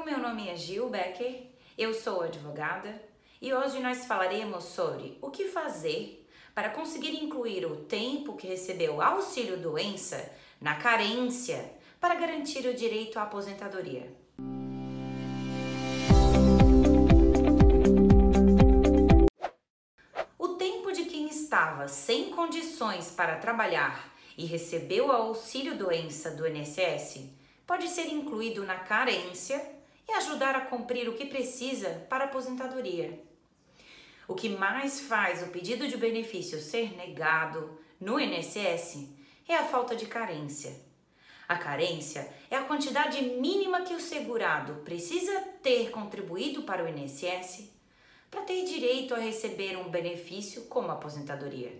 O meu nome é Gil Becker, eu sou advogada e hoje nós falaremos sobre o que fazer para conseguir incluir o tempo que recebeu auxílio doença na carência para garantir o direito à aposentadoria. O tempo de quem estava sem condições para trabalhar e recebeu o auxílio doença do INSS pode ser incluído na carência e ajudar a cumprir o que precisa para a aposentadoria. O que mais faz o pedido de benefício ser negado no INSS é a falta de carência. A carência é a quantidade mínima que o segurado precisa ter contribuído para o INSS para ter direito a receber um benefício como aposentadoria.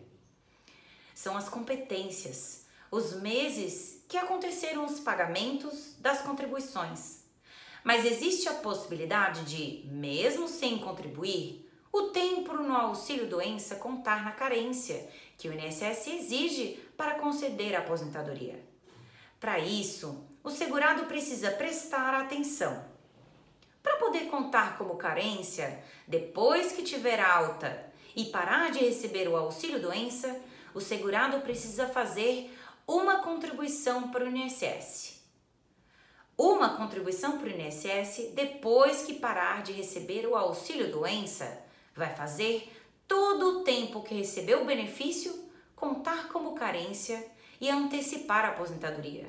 São as competências, os meses que aconteceram os pagamentos das contribuições mas existe a possibilidade de, mesmo sem contribuir, o tempo no auxílio doença contar na carência que o INSS exige para conceder a aposentadoria. Para isso, o segurado precisa prestar atenção. Para poder contar como carência, depois que tiver alta e parar de receber o auxílio doença, o segurado precisa fazer uma contribuição para o INSS uma contribuição para o INSS depois que parar de receber o auxílio doença vai fazer todo o tempo que recebeu o benefício contar como carência e antecipar a aposentadoria.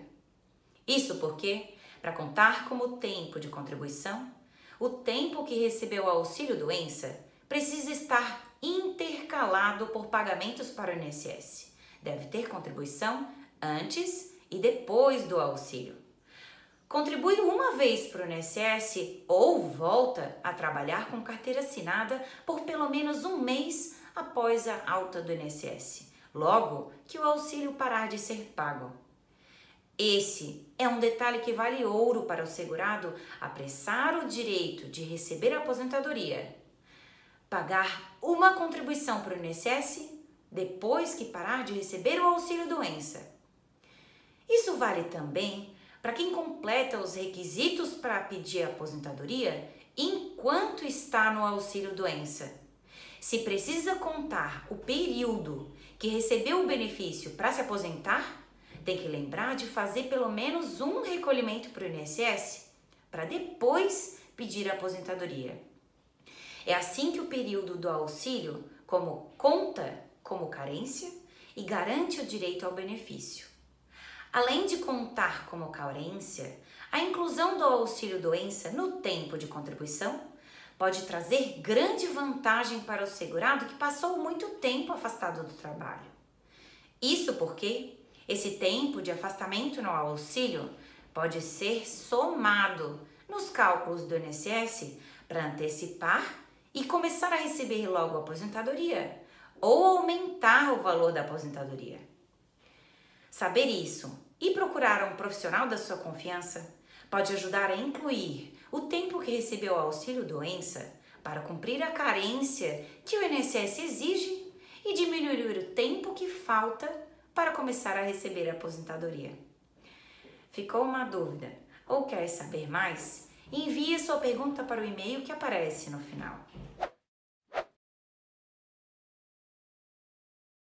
Isso porque, para contar como tempo de contribuição, o tempo que recebeu o auxílio doença precisa estar intercalado por pagamentos para o INSS. Deve ter contribuição antes e depois do auxílio contribui uma vez para o INSS ou volta a trabalhar com carteira assinada por pelo menos um mês após a alta do INSS, logo que o auxílio parar de ser pago. Esse é um detalhe que vale ouro para o segurado apressar o direito de receber a aposentadoria. Pagar uma contribuição para o INSS depois que parar de receber o auxílio doença. Isso vale também para quem completa os requisitos para pedir aposentadoria enquanto está no auxílio doença. Se precisa contar o período que recebeu o benefício para se aposentar, tem que lembrar de fazer pelo menos um recolhimento para o INSS para depois pedir a aposentadoria. É assim que o período do auxílio como conta como carência e garante o direito ao benefício. Além de contar como carência, a inclusão do auxílio doença no tempo de contribuição pode trazer grande vantagem para o segurado que passou muito tempo afastado do trabalho. Isso porque esse tempo de afastamento no auxílio pode ser somado nos cálculos do INSS para antecipar e começar a receber logo a aposentadoria ou aumentar o valor da aposentadoria. Saber isso e procurar um profissional da sua confiança pode ajudar a incluir o tempo que recebeu auxílio doença para cumprir a carência que o INSS exige e diminuir o tempo que falta para começar a receber a aposentadoria. Ficou uma dúvida ou quer saber mais? Envie sua pergunta para o e-mail que aparece no final.